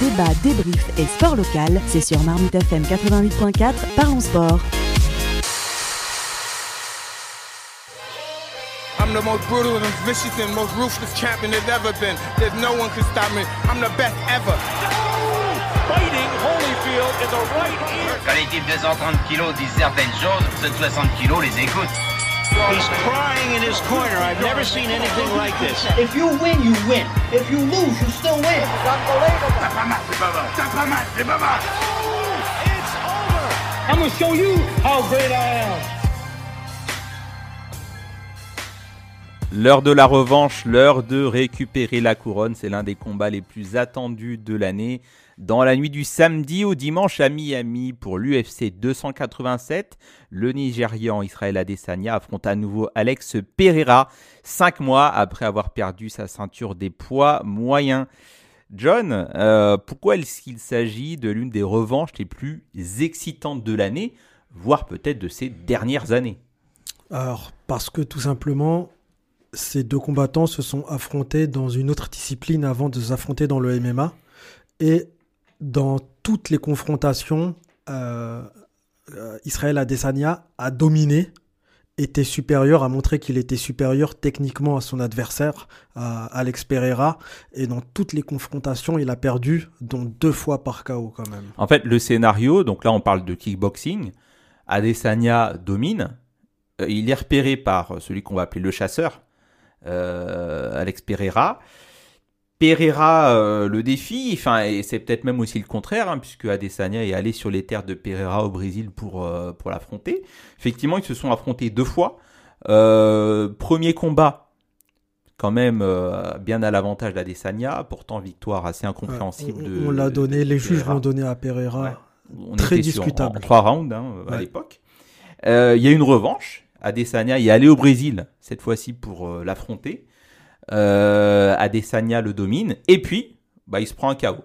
débat, débrief et sport local, c'est sur Marmite FM 88.4, parlons sport. I'm the most brutal and vicious and most ruthless champion there's ever been. There's no one can stop me. I'm the best ever. Fighting Holyfield in the right ear. Quand les types de 130 kilos disent certaines choses, ceux de 60 kilos les écoutent. He's crying in his corner. I've never seen anything like this. If you win, you win. If you lose, you still win. T'as pas mal, c'est pas mal. T'as mal, c'est pas. It's over. I'm gonna show you how great I am. L'heure de la revanche, l'heure de récupérer la couronne, c'est l'un des combats les plus attendus de l'année. Dans la nuit du samedi au dimanche à Miami pour l'UFC 287, le Nigérian Israël Adesanya affronte à nouveau Alex Pereira, cinq mois après avoir perdu sa ceinture des poids moyens. John, euh, pourquoi est-ce qu'il s'agit de l'une des revanches les plus excitantes de l'année, voire peut-être de ces dernières années? Alors, parce que tout simplement, ces deux combattants se sont affrontés dans une autre discipline avant de s'affronter dans le MMA. Et dans toutes les confrontations, euh, euh, Israël Adesanya a dominé, était supérieur, a montré qu'il était supérieur techniquement à son adversaire, Alex Pereira. Et dans toutes les confrontations, il a perdu, dont deux fois par KO quand même. En fait, le scénario, donc là on parle de kickboxing, Adesanya domine, Euh, il est repéré par celui qu'on va appeler le chasseur, euh, Alex Pereira. Pereira euh, le défie, enfin, et c'est peut-être même aussi le contraire, hein, puisque Adesanya est allé sur les terres de Pereira au Brésil pour, euh, pour l'affronter. Effectivement, ils se sont affrontés deux fois. Euh, premier combat, quand même euh, bien à l'avantage d'Adesanya, pourtant victoire assez incompréhensible. on l'a donné, les juges l'ont donné à Pereira. Ouais. On Très était sur- discutable. en, en trois rounds hein, à l'époque. Euh, Il y a une revanche. Adesanya est allé au Brésil, cette fois-ci pour euh, l'affronter. Euh, Adesanya le domine. Et puis, bah, il se prend un KO.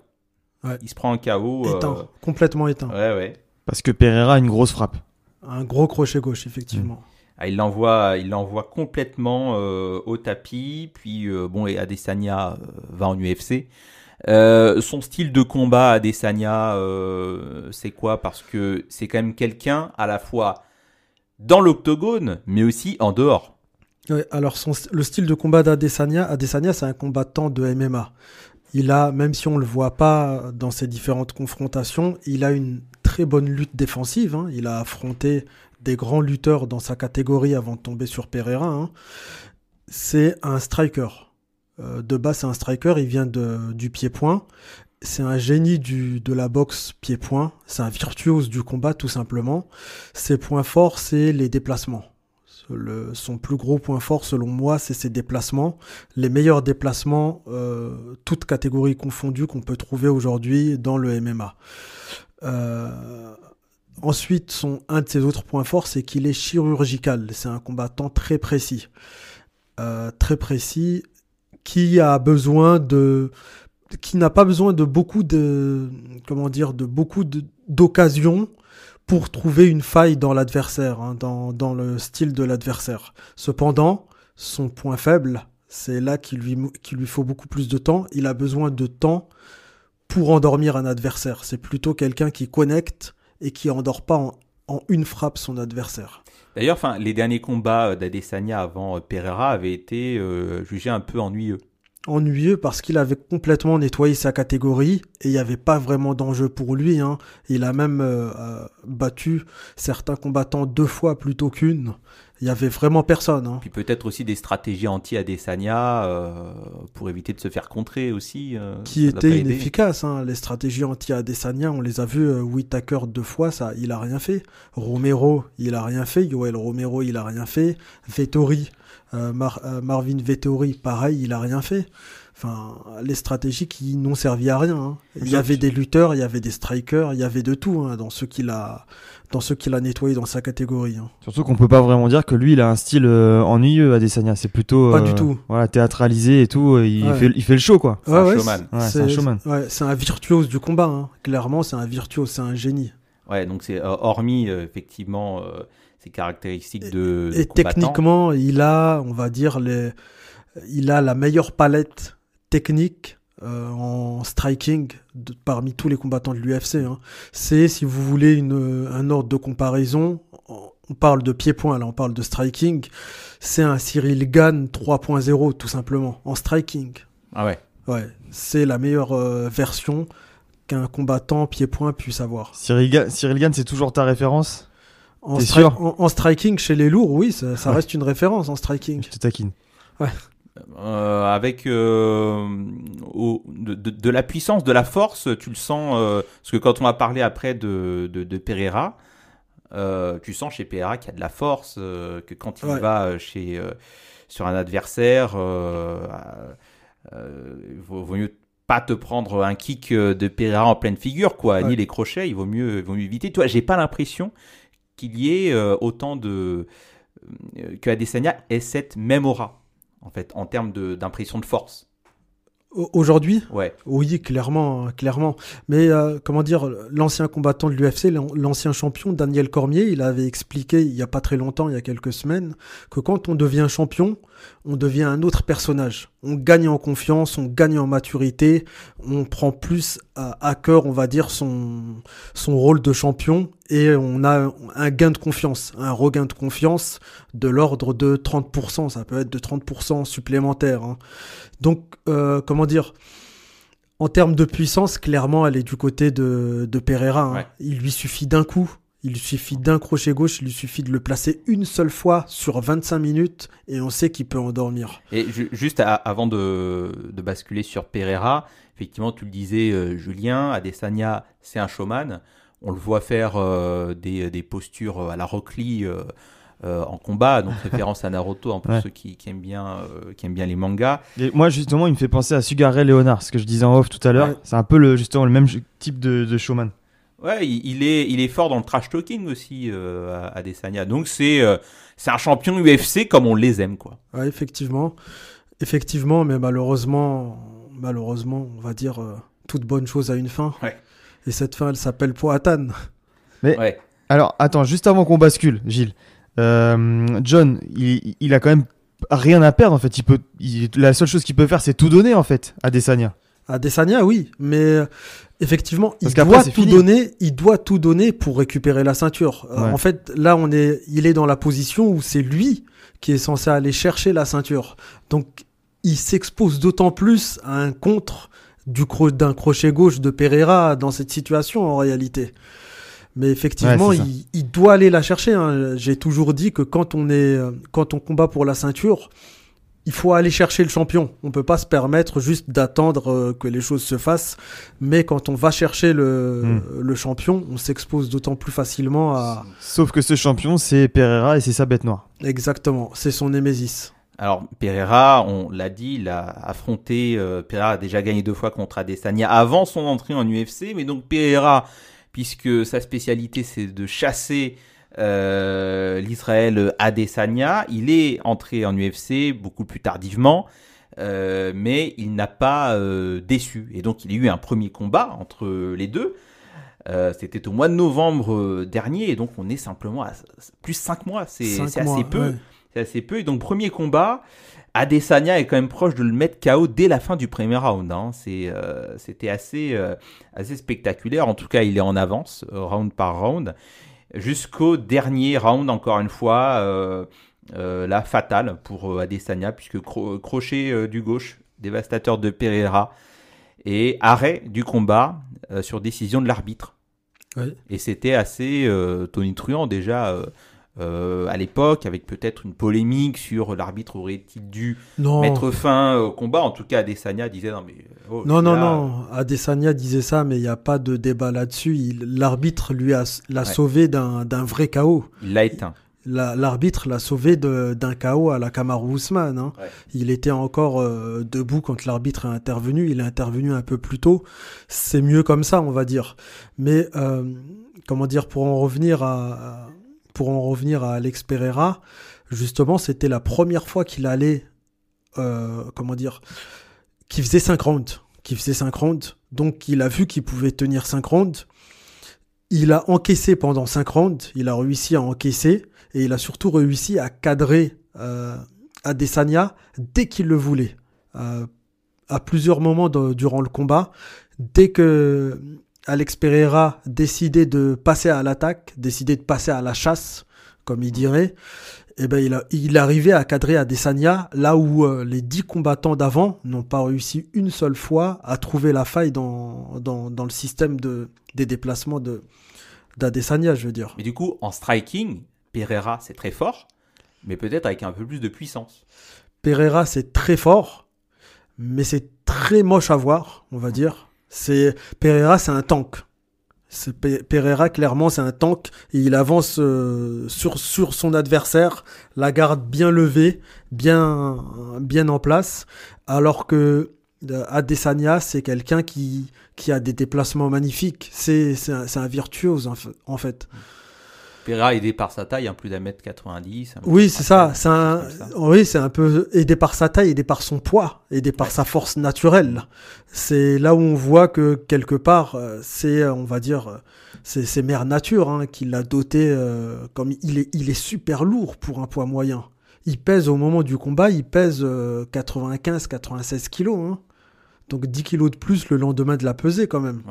Ouais. Il se prend un KO. euh, Éteint, complètement éteint. ouais, ouais. Parce que Pereira a une grosse frappe. Un gros crochet gauche, effectivement. Ah, il l'envoie, il l'envoie complètement euh, au tapis. Puis euh, bon, et Adesanya euh, va en UFC. Euh, son style de combat, Adesanya, euh, c'est quoi? Parce que c'est quand même quelqu'un à la fois dans l'octogone, mais aussi en dehors. Alors le style de combat d'Adesanya, Adesanya c'est un combattant de MMA. Il a, même si on le voit pas dans ses différentes confrontations, il a une très bonne lutte défensive. hein. Il a affronté des grands lutteurs dans sa catégorie avant de tomber sur Pereira. hein. C'est un striker. Euh, de base, c'est un striker. Il vient du pied-point. C'est un génie de la boxe pied-point. C'est un virtuose du combat, tout simplement. Ses points forts, c'est les déplacements. Son plus gros point fort, selon moi, c'est ses déplacements. Les meilleurs déplacements, euh, toutes catégories confondues, qu'on peut trouver aujourd'hui dans le MMA. Euh, ensuite, son, un de ses autres points forts, c'est qu'il est chirurgical. C'est un combattant très précis. Euh, très précis, qui a besoin de qui n'a pas besoin de beaucoup de comment dire de beaucoup d'occasions pour trouver une faille dans l'adversaire, hein, dans, dans le style de l'adversaire. Cependant, son point faible, c'est là qu'il lui, qu'il lui faut beaucoup plus de temps. Il a besoin de temps pour endormir un adversaire. C'est plutôt quelqu'un qui connecte et qui endort pas en, en une frappe son adversaire. D'ailleurs, les derniers combats euh, d'Adesanya avant euh, Pereira avaient été euh, jugés un peu ennuyeux. Ennuyeux parce qu'il avait complètement nettoyé sa catégorie et il n'y avait pas vraiment d'enjeu pour lui. hein. Il a même euh, euh, battu certains combattants deux fois plutôt qu'une. Il y avait vraiment personne. hein. Puis peut-être aussi des stratégies anti-Adesanya euh, pour éviter de se faire contrer aussi. euh, Qui étaient inefficaces. hein. Les stratégies anti-Adesanya, on les a vues. Whittaker deux fois, ça, il a rien fait. Romero, il a rien fait. Yoel Romero, il a rien fait. Vettori, Mar- euh, Marvin Vettori, pareil, il a rien fait. Enfin, les stratégies qui n'ont servi à rien. hein. Il y avait des lutteurs, il y avait des strikers, il y avait de tout hein, dans ceux qu'il a, dans ceux qu'il a nettoyé dans sa catégorie. hein. Surtout qu'on peut pas vraiment dire que lui, il a un style euh, ennuyeux, Adesanya. C'est plutôt. Pas euh, du tout. Voilà, théâtralisé et tout. Il, Ouais. fait, il fait le show, quoi. C'est un ouais, showman. Ouais, c'est un showman. ouais, c'est un virtuose du combat. hein. Clairement, c'est un virtuose, c'est un génie. Ouais, donc c'est euh, hormis euh, effectivement ces caractéristiques de, de Et techniquement, il a, on va dire, les, il a la meilleure palette technique euh, en striking de- parmi tous les combattants de l'UFC. hein. C'est, si vous voulez, une, un ordre de comparaison. On parle de pied-point, là, on parle de striking. C'est un Cyril Gann 3.0, tout simplement, en striking. Ah ouais. Ouais, c'est la meilleure euh, version qu'un combattant pied-point puisse avoir. Cyril, Ga- Cyril Gann, c'est toujours ta référence? En, T'es stri- sûr en, en striking chez les lourds, oui, ça, ça Ouais. reste une référence en striking. Je te taquine. Euh, avec euh, au- de, de- de la puissance, de la force, tu le sens. euh, parce que quand on a parlé après de, de, de Pereira, euh, tu sens chez Pereira qu'il y a de la force, euh, que quand il Ouais. va chez, euh, sur un adversaire, euh, euh, il vaut, vaut mieux pas te prendre un kick de Pereira en pleine figure, quoi, Ouais. ni les crochets, il vaut mieux, il vaut mieux éviter. Toi, j'ai pas l'impression qu'il y ait euh, autant de. euh, que Adesanya ait cette même aura, en fait, en termes de- d'impression de force. Au- Aujourd'hui, Ouais. oui, clairement, clairement. Mais euh, comment dire, l'ancien combattant de l'UFC, l'an- l'ancien champion Daniel Cormier, il avait expliqué il y a pas très longtemps, il y a quelques semaines, que quand on devient champion, on devient un autre personnage. On gagne en confiance, on gagne en maturité, on prend plus à, cœur, on va dire, son, son rôle de champion et on a un gain de confiance, un regain de confiance de l'ordre de 30%, ça peut être de 30% supplémentaire. hein. Donc, euh, comment dire En termes de puissance, clairement, elle est du côté de, de Pereira. hein. Ouais. Il lui suffit d'un coup, il suffit d'un crochet gauche, il lui suffit de le placer une seule fois sur 25 minutes et on sait qu'il peut endormir. Et ju- juste à- avant de, de basculer sur Pereira, effectivement, tu le disais, euh, Julien, Adesanya, c'est un showman. On le voit faire euh, des, des postures à la Rock Lee euh, euh, en combat, donc référence à Naruto, pour Ouais. ceux qui, qui aiment bien, euh, qui aiment bien les mangas. Et moi, justement, il me fait penser à Sugar Ray Leonard, ce que je disais en off tout à l'heure. Ouais. C'est un peu le, justement le même type de, de showman. Ouais, il, est, il est fort dans le trash talking aussi, euh, à- Adesanya. Donc c'est euh, c'est un champion UFC comme on les aime, quoi. Ouais, effectivement. Effectivement, mais malheureusement, malheureusement, on va dire euh, toute bonne chose a une fin. Ouais. Et cette fin, elle s'appelle Poatan. Ouais. Alors, attends, juste avant qu'on bascule, Gilles, euh, John, il, il a quand même rien à perdre en fait. Il peut, il- la seule chose qu'il peut faire, c'est tout donner en fait à Desania. Adesanya, oui, mais effectivement, Parce il doit tout fini. donner. Il doit tout donner pour récupérer la ceinture. Euh. En fait, là, on est, il est dans la position où c'est lui qui est censé aller chercher la ceinture. Donc, il s'expose d'autant plus à un contre du cro- d'un crochet gauche de Pereira dans cette situation en réalité. Mais effectivement, Ouais, il doit aller la chercher. hein. J'ai toujours dit que quand on est, euh, quand on combat pour la ceinture, il faut aller chercher le champion. On peut pas se permettre juste d'attendre euh, que les choses se fassent. Mais quand on va chercher le, Hmm. le champion, on s'expose d'autant plus facilement à. Sauf que ce champion, c'est Pereira et c'est sa bête noire. Exactement, c'est son némésis. Alors Pereira, on l'a dit, il a affronté, euh, Pereira a déjà gagné deux fois contre Adesanya avant son entrée en UFC, mais donc Pereira, puisque sa spécialité c'est de chasser euh, l'Israël Adesanya, il est entré en UFC beaucoup plus tardivement, euh, mais il n'a pas euh, déçu. Et donc il y a eu un premier combat entre les deux. Euh, C'était au mois de novembre euh, dernier, et donc on est simplement à plus 5 mois, c'est mois, assez peu. ouais. C'est assez peu. Et donc, premier combat, Adesanya est quand même proche de le mettre KO dès la fin du premier round. hein. Euh, C'était assez, euh, assez spectaculaire. En tout cas, il est en avance, euh, round par round. Jusqu'au dernier round, encore une fois, euh, euh, là, fatal pour euh, Adesanya, puisque cro- crochet euh, du gauche, dévastateur de Pereira, et arrêt du combat euh, sur décision de l'arbitre. Et c'était assez tonitruant déjà euh, à l'époque, avec peut-être une polémique sur l'arbitre aurait-il dû Non, mettre fin au combat. En tout cas, Adesanya disait non mais oh, non, non, là, non. Adesanya disait ça, mais il n'y a pas de débat là-dessus. L'arbitre lui a l'a Ouais. sauvé d'un vrai chaos. Il l'a éteint. La- L'arbitre l'a sauvé d'un chaos à la Kamaru Usman. hein. Ouais. Il était encore euh, debout quand l'arbitre est intervenu. Il est intervenu un peu plus tôt. C'est mieux comme ça, on va dire. Mais euh, comment dire pour en revenir à à- pour en revenir à Alex Pereira, justement, c'était la première fois qu'il allait euh, comment dire qu'il faisait 5 rounds, qu'il faisait 5 rounds. Donc il a vu qu'il pouvait tenir 5 rounds. Il a encaissé pendant 5 rounds, il a réussi à encaisser et il a surtout réussi à cadrer euh, Adesanya dès qu'il le voulait. Euh, à plusieurs moments durant le combat, dès que Alex Pereira décidait de passer à l'attaque, décidait de passer à la chasse, comme il dirait, eh ben il, a- il arrivait à cadrer Adesanya là où euh, les dix combattants d'avant n'ont pas réussi une seule fois à trouver la faille dans, dans, dans le système de, des déplacements de d'Adesanya, je veux dire. Mais du coup, en striking, Pereira, c'est très fort, mais peut-être avec un peu plus de puissance. Pereira, c'est très fort, mais c'est très moche à voir, on va dire. C'est Pereira, c'est un tank. Pereira, clairement, c'est un tank. Il avance euh, sur, sur son adversaire, la garde bien levée, bien, bien en place. Alors que euh, Adesanya, c'est quelqu'un qui, qui a des déplacements magnifiques. C'est un, un virtuose, en fait. Pereira, aidé par sa taille, hein, plus d'un mètre 90. un Oui, c'est ça. 93, C'est un, ça. oui, c'est un peu aidé par sa taille, aidé par son poids, aidé par Ouais. sa force naturelle. C'est là où on voit que quelque part, euh, c'est, euh, on va dire, euh, c'est, c'est mère nature hein, qui l'a doté. euh, comme il est, il est super lourd pour un poids moyen. Il pèse au moment du combat, il pèse 95-96 kilos. hein. Donc 10 kilos de plus le lendemain de la pesée quand même.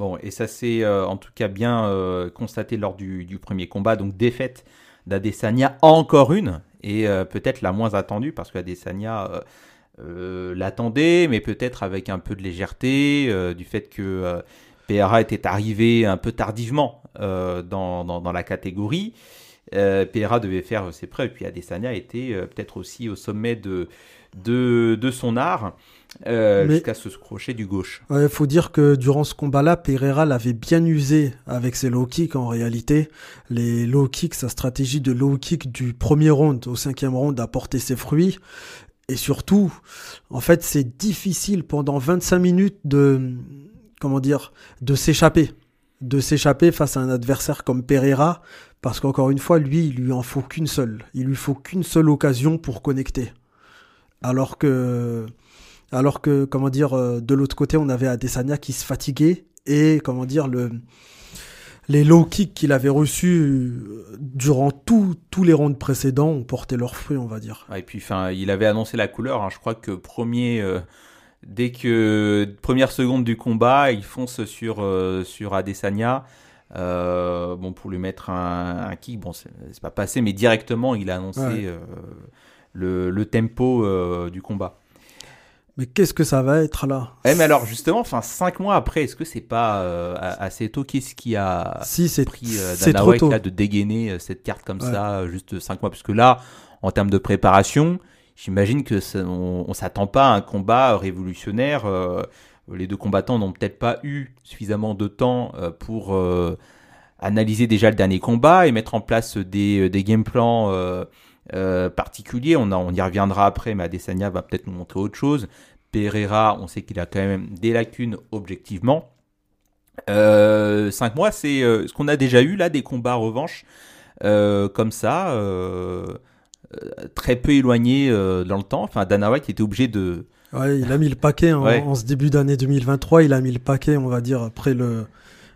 Bon, et ça s'est euh, en tout cas bien euh, constaté lors du, premier combat. Donc défaite d'Adesanya, encore une, et euh, peut-être la moins attendue, parce qu'Adesanya l'attendait, mais peut-être avec un peu de légèreté, du fait que Pereira était arrivé un peu tardivement dans, la catégorie. Pereira devait faire ses preuves, puis Adesanya était peut-être aussi au sommet de son art, euh, jusqu'à se crochet du gauche. Il faut dire que durant ce combat-là, Pereira l'avait bien usé avec ses low kicks en réalité. Les low kicks, sa stratégie de low kick du premier round au cinquième round a porté ses fruits. Et surtout, en fait, c'est difficile pendant 25 minutes de, comment dire, de s'échapper. De s'échapper face à un adversaire comme Pereira. Parce qu'encore une fois, lui, il lui en faut qu'une seule. Il lui faut qu'une seule occasion pour connecter. Alors que, alors que, comment dire, euh, de l'autre côté, on avait Adesanya qui se fatiguait et, comment dire, le, les low kicks qu'il avait reçus euh, durant tout- tous les rounds précédents ont porté leurs fruits, on va dire. Ouais, et puis, enfin, il avait annoncé la couleur. hein. Je crois que premier, euh, dès que première seconde du combat, il fonce sur euh, sur Adesanya. Euh, bon, pour lui mettre un, un kick, bon, c'est pas passé, mais directement, il a annoncé Ouais. le, le tempo du combat. Mais qu'est-ce que ça va être là? Eh, mais alors, justement, enfin, cinq mois après, est-ce que c'est pas euh, assez tôt? Qu'est-ce qui a Si, c'est pris euh, Dana White là, de dégainer euh, cette carte comme Ouais. ça, euh, juste 5 mois? Parce que là, en termes de préparation, j'imagine que ça- on, on s'attend pas à un combat révolutionnaire. euh, les deux combattants n'ont peut-être pas eu suffisamment de temps pour analyser déjà le dernier combat et mettre en place des, des game plans euh, euh, particuliers. On, a- on y reviendra après, mais Adesanya va peut-être nous montrer autre chose. Pereira, on sait qu'il a quand même des lacunes objectivement. Euh, cinq mois, c'est euh, ce qu'on a déjà eu là, des combats revanche euh, comme ça, euh, euh, très peu éloignés euh, dans le temps. Enfin, Dana White était obligé de. Ouais, il a mis le paquet en, Ouais. en ce début d'année 2023. Il a mis le paquet, on va dire, après le,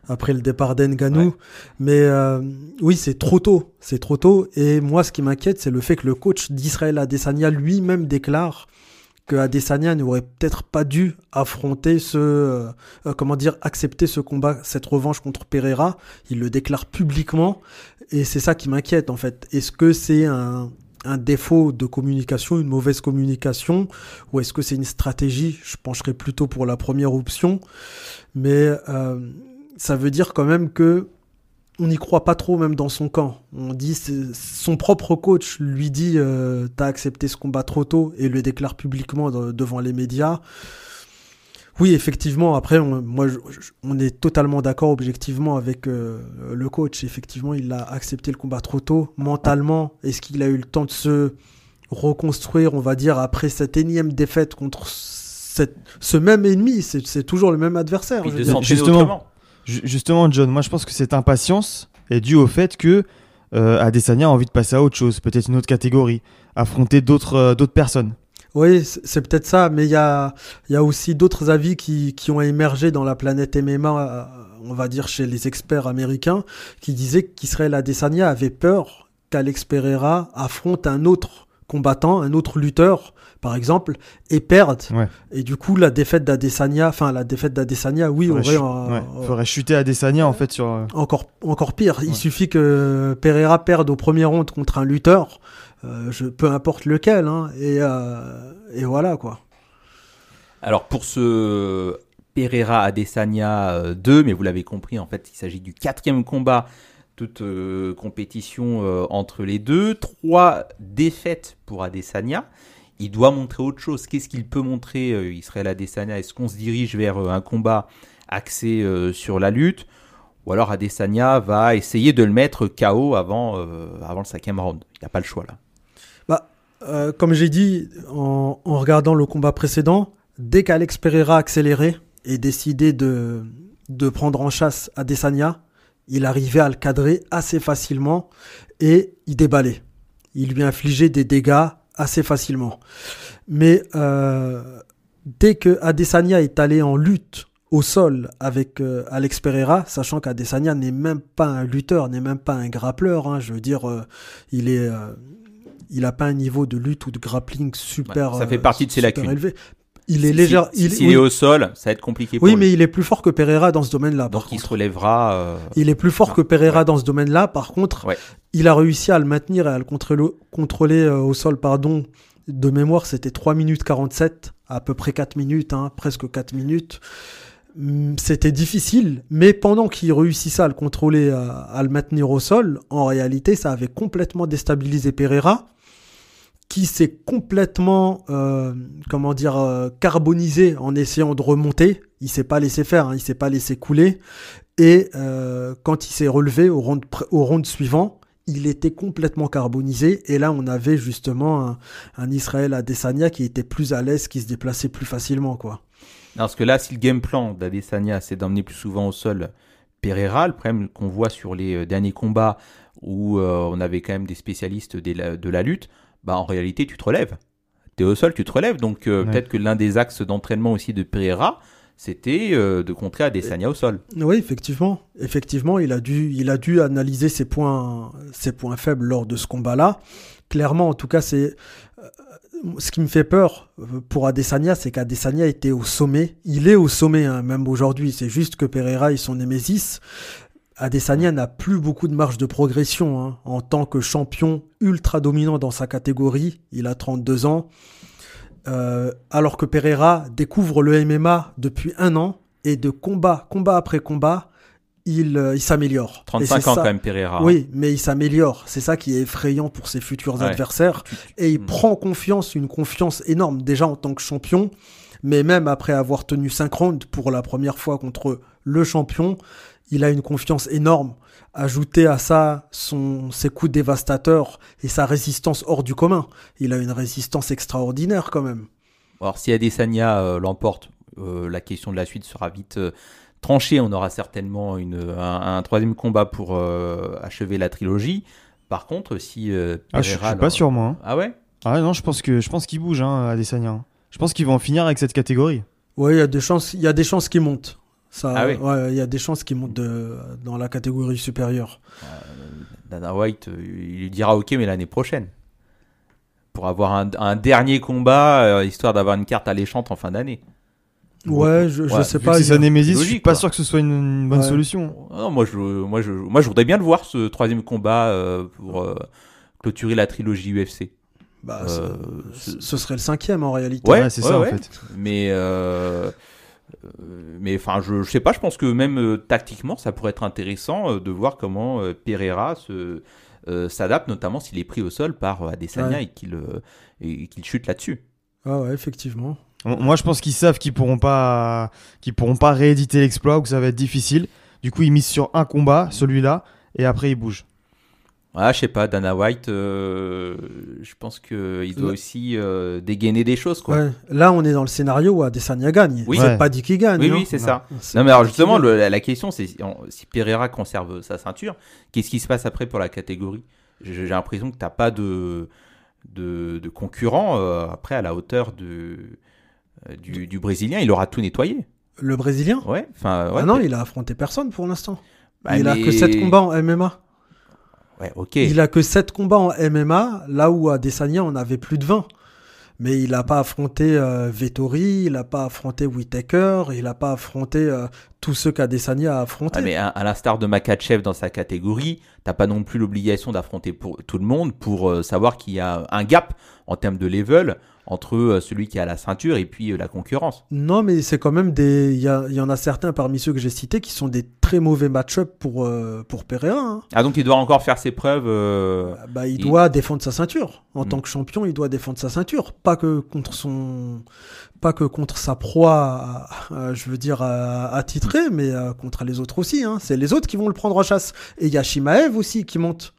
après le départ d'Enganou. Ouais. Mais euh, oui, c'est trop tôt. C'est trop tôt. Et moi, ce qui m'inquiète, c'est le fait que le coach d'Israël Adesanya lui-même déclare que Adesanya n'aurait peut-être pas dû affronter ce, euh, euh, comment dire, accepter ce combat, cette revanche contre Pereira. Il le déclare publiquement. Et c'est ça qui m'inquiète, en fait. Est-ce que c'est un, un défaut de communication, une mauvaise communication, ou est-ce que c'est une stratégie? Je pencherais plutôt pour la première option, mais euh, ça veut dire quand même que on n'y croit pas trop même dans son camp. On dit son propre coach lui dit euh, t'as accepté ce combat trop tôt et le déclare publiquement de- devant les médias. Oui, effectivement. Après, on, moi, je- je- on est totalement d'accord objectivement avec euh, le coach. Effectivement, il a accepté le combat trop tôt. Mentalement, est-ce qu'il a eu le temps de se reconstruire, on va dire, après cette énième défaite contre cette, ce même ennemi? C'est toujours le même adversaire. je justement. Justement, John, moi je pense que cette impatience est due au fait que euh, Adesanya a envie de passer à autre chose, peut-être une autre catégorie, affronter d'autres euh, d'autres personnes. Oui, c'est peut-être ça, mais il y a, y a aussi d'autres avis qui, qui ont émergé dans la planète MMA, euh, on va dire chez les experts américains, qui disaient qu'Israël Adesanya avait peur qu'Alex Pereira affronte un autre combattant, un autre lutteur, par exemple, et perdre. Ouais. Et du coup, la défaite d'Adesanya, enfin la défaite d'Adesanya, oui, Faudrait, aurait un- ouais, faudrait chuter Adesanya en fait sur. euh, encore, encore pire. Ouais. Il suffit que Pereira perde au premier round contre un lutteur, euh, je, peu importe lequel, hein, et, euh, et voilà quoi. Alors pour ce Pereira Adesanya euh, 2, mais vous l'avez compris, en fait, il s'agit du quatrième combat, toute euh, compétition euh, entre les deux. Trois défaites pour Adesanya. Il doit montrer autre chose. Qu'est-ce qu'il peut montrer, euh, Israël Adesanya? Est-ce qu'on se dirige vers un combat axé sur la lutte? Ou alors Adesanya va essayer de le mettre KO avant, avant le cinquième round Il n'a pas le choix là. Euh, comme j'ai dit en, en regardant le combat précédent, dès qu'Alex Pereira a accéléré et décidé de, de prendre en chasse Adesanya, il arrivait à le cadrer assez facilement et il déballait. Il lui infligeait des dégâts assez facilement. Mais euh, dès que Adesanya est allé en lutte au sol avec euh, Alex Pereira, sachant qu'Adesanya n'est même pas un lutteur, n'est même pas un grappleur, hein, je veux dire, euh, il est, il a pas un niveau de lutte ou de grappling super. Ouais, ça fait partie de ses lacunes. élevé. Il est Si- léger. si- il, S'il oui, est au sol, ça va être compliqué pour oui, lui. mais il est plus fort que Pereira dans ce domaine-là. Donc il se relèvera. euh, Il est plus fort que Pereira Ouais. dans ce domaine-là. Par contre, Ouais. il a réussi à le maintenir et à le contrôler, contrôler euh, au sol, pardon. De mémoire, c'était 3 minutes 47, à peu près 4 minutes, hein, presque 4 minutes. Hum, C'était difficile, mais pendant qu'il réussissait à le contrôler, à, à le maintenir au sol, en réalité, ça avait complètement déstabilisé Pereira, qui s'est complètement, euh, comment dire, euh, carbonisé en essayant de remonter. Il s'est pas laissé faire, hein, il s'est pas laissé couler. Et euh, quand il s'est relevé au round, suivant, il était complètement carbonisé. Et là, on avait justement un, Israël Adesanya qui était plus à l'aise, qui se déplaçait plus facilement, quoi. Parce que là, si le game plan d'Adesanya, c'est d'emmener plus souvent au sol Pereira, le problème qu'on voit sur les derniers combats où on avait quand même des spécialistes de la lutte, bah en réalité, tu te relèves. Tu es au sol, tu te relèves. Donc euh, Ouais. peut-être que l'un des axes d'entraînement aussi de Pereira, c'était euh, de contrer Adesanya au sol. Oui, effectivement. Effectivement, il a dû, il a dû analyser ses points, ses points faibles lors de ce combat-là. Clairement, en tout cas, c'est euh, ce qui me fait peur pour Adesanya, c'est qu'Adesanya était au sommet. Il est au sommet, hein, même aujourd'hui. C'est juste que Pereira est son némésis. Adesanya n'a plus beaucoup de marge de progression hein, en tant que champion ultra dominant dans sa catégorie. Il a 32 ans. Euh, alors que Pereira découvre le MMA depuis un an et de combat, combat après combat, il, euh, il s'améliore. Et 35 c'est ans ça- quand même, Pereira. hein. Oui, mais il s'améliore. C'est ça qui est effrayant pour ses futurs Ouais. adversaires. Et il Mm. prend confiance, une confiance énorme déjà en tant que champion, mais même après avoir tenu 5 rounds pour la première fois contre le champion, il a une confiance énorme. Ajouter à ça son, ses coups dévastateurs et sa résistance hors du commun. Il a une résistance extraordinaire quand même. Alors si Adesanya euh, l'emporte, euh, la question de la suite sera vite euh, tranchée. On aura certainement une, un, un troisième combat pour euh, achever la trilogie. Par contre, si euh, Ah, je, je suis pas sûr moi. hein. Ah ouais? Ah non, je pense que je pense qu'il bouge hein, Adesanya. Je pense qu'ils vont en finir avec cette catégorie. Oui, il y a des chances, il y a des chances qu'il monte. Ça, Ah oui. ouais, il y a des chances qu'il monte de, dans la catégorie supérieure. Dana White, euh, il lui dira ok, mais l'année prochaine. Pour avoir un, un dernier combat, euh, histoire d'avoir une carte alléchante en fin d'année. Ouais, je, je Ouais, sais pas. que c'est némésis, je suis pas quoi. sûr que ce soit une, une bonne Ouais. solution. Non, moi, je, moi, je, moi, je voudrais bien le voir, ce troisième combat, euh, pour euh, clôturer la trilogie UFC. Bah, Euh, ce- serait le cinquième en réalité. Ouais, Ouais, c'est ouais, ça ouais. en fait. Mais, euh, euh, mais enfin, je, je sais pas, je pense que même euh, tactiquement, ça pourrait être intéressant euh, de voir comment euh, Pereira se, euh, s'adapte, notamment s'il est pris au sol par euh, Adesanya Ouais. et qu'il euh, et qu'il chute là-dessus. Ah ouais, effectivement. Moi, je pense qu'ils savent qu'ils pourront pas, qu'ils pourront pas rééditer l'exploit ou que ça va être difficile. Du coup, ils misent sur un combat, celui-là, et après ils bougent. Ah, je sais pas, Dana White, euh, je pense qu'il doit aussi euh, dégainer des choses, quoi. Ouais. Là, on est dans le scénario où Adesanya gagne. Oui. c'est Ouais. pas dit qu'il gagne. Oui, hein. oui, c'est ça. Non, mais alors justement, le- la, la question, c'est si, Pereira conserve sa ceinture, qu'est-ce qui se passe après pour la catégorie? J'ai l'impression que t'as pas de, de, de concurrent euh, après à la hauteur de, du, du Brésilien. Il aura tout nettoyé. Le Brésilien? Ouais, enfin, ouais, Ah non, il a affronté personne pour l'instant. bah, il a mais- que 7 combats en MMA. Ouais, ok. Il a que 7 combats en MMA, là où à Desania on avait plus de 20. Mais il n'a pas affronté euh, Vettori, il n'a pas affronté Whitaker, il n'a pas affronté euh, tous ceux qu'Adesanya a affronté. Ah, mais à, à l'instar de Makachev dans sa catégorie, t'as pas non plus l'obligation d'affronter pour tout le monde pour euh, savoir qu'il y a un gap en termes de level entre euh, celui qui a la ceinture et puis euh, la concurrence. Non, mais c'est quand même des. Il y, en a certains parmi ceux que j'ai cités qui sont des très mauvais match-up pour, euh, pour Pereira. hein. Ah donc il doit encore faire ses preuves. euh, Bah, il doit défendre sa ceinture. En Mm. tant que champion, il doit défendre sa ceinture. Pas que contre son. Pas que contre sa proie, euh, je veux dire, euh, attitrée, mais contre les autres aussi. hein. C'est les autres qui vont le prendre en chasse. Et il y a Shimaev aussi qui monte.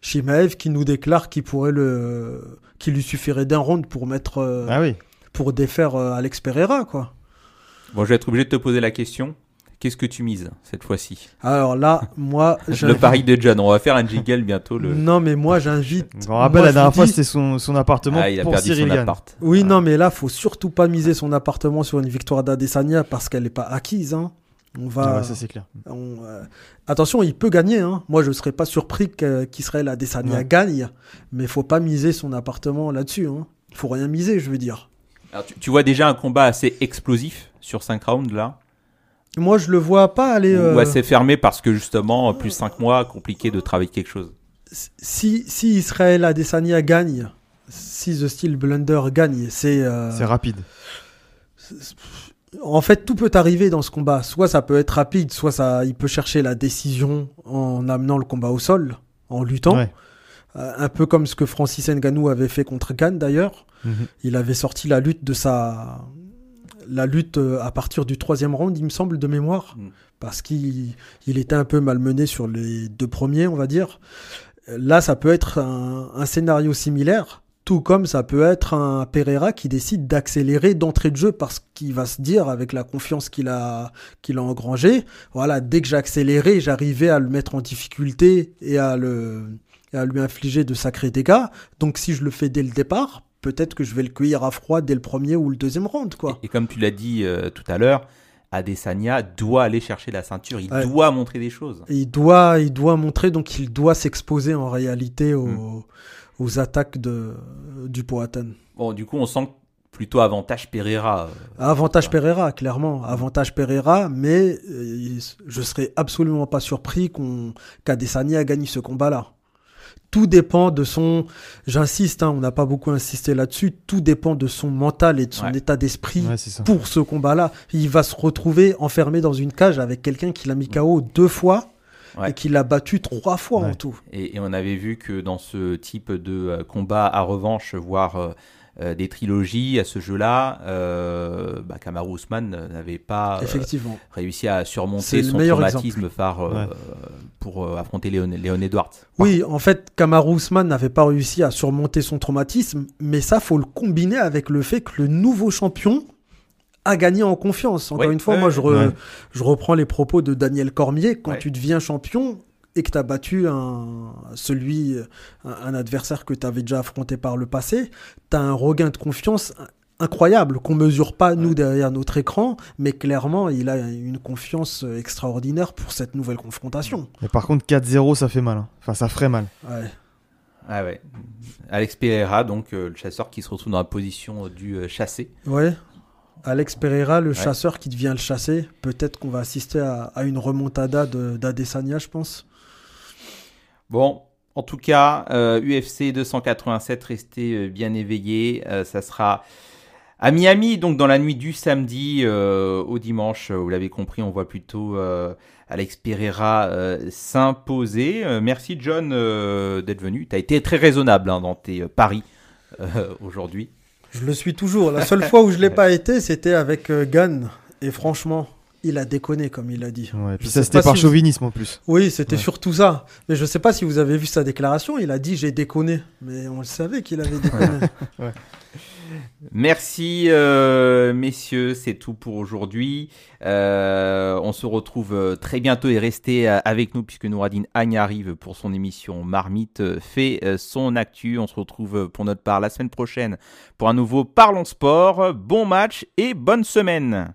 Shimaev qui nous déclare qu'il pourrait le. qu'il lui suffirait d'un round pour mettre. euh, Ah oui. pour défaire euh, Alex Pereira, quoi. Bon, je vais être obligé de te poser la question. Qu'est-ce que tu mises cette fois-ci? Alors là, moi. Le pari de John. On va faire un jingle bientôt. Le... Non, mais moi, j'invite. On rappelle, moi, la dernière fois, dis- c'était son, son appartement Ah, il a pour perdu Cyril son Gann. appart. Oui, Ah. non, mais là, faut surtout pas miser son appartement sur une victoire d'Adesanya parce qu'elle n'est pas acquise. Hein. On va. Ah ouais, ça c'est clair. on, euh, Attention, il peut gagner. Hein. Moi, je serais pas surpris qu'Israël Adesanya Ouais. gagne, mais faut pas miser son appartement là-dessus. Hein. Il faut rien miser, je veux dire. Alors, tu, tu vois déjà un combat assez explosif sur 5 rounds là? Moi, je le vois pas aller. Ou euh, assez fermé parce que justement, plus 5 mois, compliqué de travailler quelque chose? Si, si Israël Adesanya gagne, si The Steel Blunder gagne, c'est. euh, C'est rapide. En fait, tout peut arriver dans ce combat. Soit ça peut être rapide, soit ça, il peut chercher la décision en amenant le combat au sol, en luttant. Ouais. Euh, un peu comme ce que Francis Ngannou avait fait contre Gann d'ailleurs. Mhm. Il avait sorti la lutte de sa, la lutte euh, à partir du troisième round, il me semble, de mémoire, Mm. parce qu'il il était un peu malmené sur les deux premiers, on va dire. Euh, Là, ça peut être un, un scénario similaire. Tout comme ça peut être un Pereira qui décide d'accélérer d'entrée de jeu parce qu'il va se dire, avec la confiance qu'il a, qu'il a engrangée, voilà, dès que j'accélérais, j'arrivais à le mettre en difficulté et à, le, et à lui infliger de sacrés dégâts. Donc si je le fais dès le départ, peut-être que je vais le cueillir à froid dès le premier ou le deuxième round, quoi. Et, et comme tu l'as dit euh, tout à l'heure, Adesanya doit aller chercher la ceinture. Il Ouais. doit montrer des choses. Il doit, il doit montrer, donc il doit s'exposer en réalité aux, Mm. Aux attaques de, du Powhatan. Bon, du coup, on sent plutôt avantage Pereira. euh, Avantage. Pereira, clairement. Avantage Pereira, mais euh, je serais absolument pas surpris qu'on qu'Adesanya gagne ce combat-là. Tout dépend de son. J'insiste, hein, on n'a pas beaucoup insisté là-dessus. Tout dépend de son mental et de son Ouais. état d'esprit Ouais, pour ce combat-là. Il va se retrouver enfermé dans une cage avec quelqu'un qui l'a mis KO deux fois Ouais. et qui l'a battu trois fois en tout. Et, et on avait vu que dans ce type de euh, combat à revanche, voire euh, euh, des trilogies à ce jeu-là, euh, bah, Kamaru Usman n'avait pas euh, Effectivement. réussi à surmonter son traumatisme phare euh, Ouais. pour euh, affronter Léon, Léon Edwards. Oui, en fait, Kamaru Usman n'avait pas réussi à surmonter son traumatisme, mais ça, faut le combiner avec le fait que le nouveau champion a gagné en confiance. Encore Ouais, une fois, ouais, moi, je, re- ouais. je reprends les propos de Daniel Cormier. Quand Ouais. tu deviens champion et que tu as battu un, celui, un, un adversaire que tu avais déjà affronté par le passé, tu as un regain de confiance incroyable qu'on mesure pas nous derrière notre écran, mais clairement il a une confiance extraordinaire pour cette nouvelle confrontation. Mais par contre, 4-0, ça fait mal. hein. Enfin, ça ferait mal. Ouais. Ah ouais. Alex Pereira, donc euh, le chasseur qui se retrouve dans la position euh, du euh, chassé. Ouais. Alex Pereira, le Ouais. chasseur qui devient le chassé. Peut-être qu'on va assister à, à une remontada de- d'Adesanya, je pense. Bon, en tout cas, euh, UFC 287, restez euh, bien éveillés. Euh, ça sera à Miami, donc dans la nuit du samedi euh, au dimanche. Vous l'avez compris, on voit plutôt euh, Alex Pereira euh, s'imposer. Euh, merci John euh, d'être venu. Tu as été très raisonnable hein, dans tes euh, paris euh, aujourd'hui. Je le suis toujours. La seule fois où je l'ai pas été, c'était avec euh, Gann. Et franchement, il a déconné, comme il a dit. Ouais, puis Je ça, c'était par si vous- chauvinisme en plus. Oui, c'était Ouais. surtout ça. Mais je sais pas si vous avez vu sa déclaration. Il a dit j'ai déconné. Mais on le savait qu'il avait déconné. Merci euh, messieurs, c'est tout pour aujourd'hui. Euh, on se retrouve euh, très bientôt et restez avec nous puisque Nouradine Agne arrive pour son émission Marmite fait son actu. On se retrouve pour notre part la semaine prochaine pour un nouveau Parlons Sport. Bon match et bonne semaine.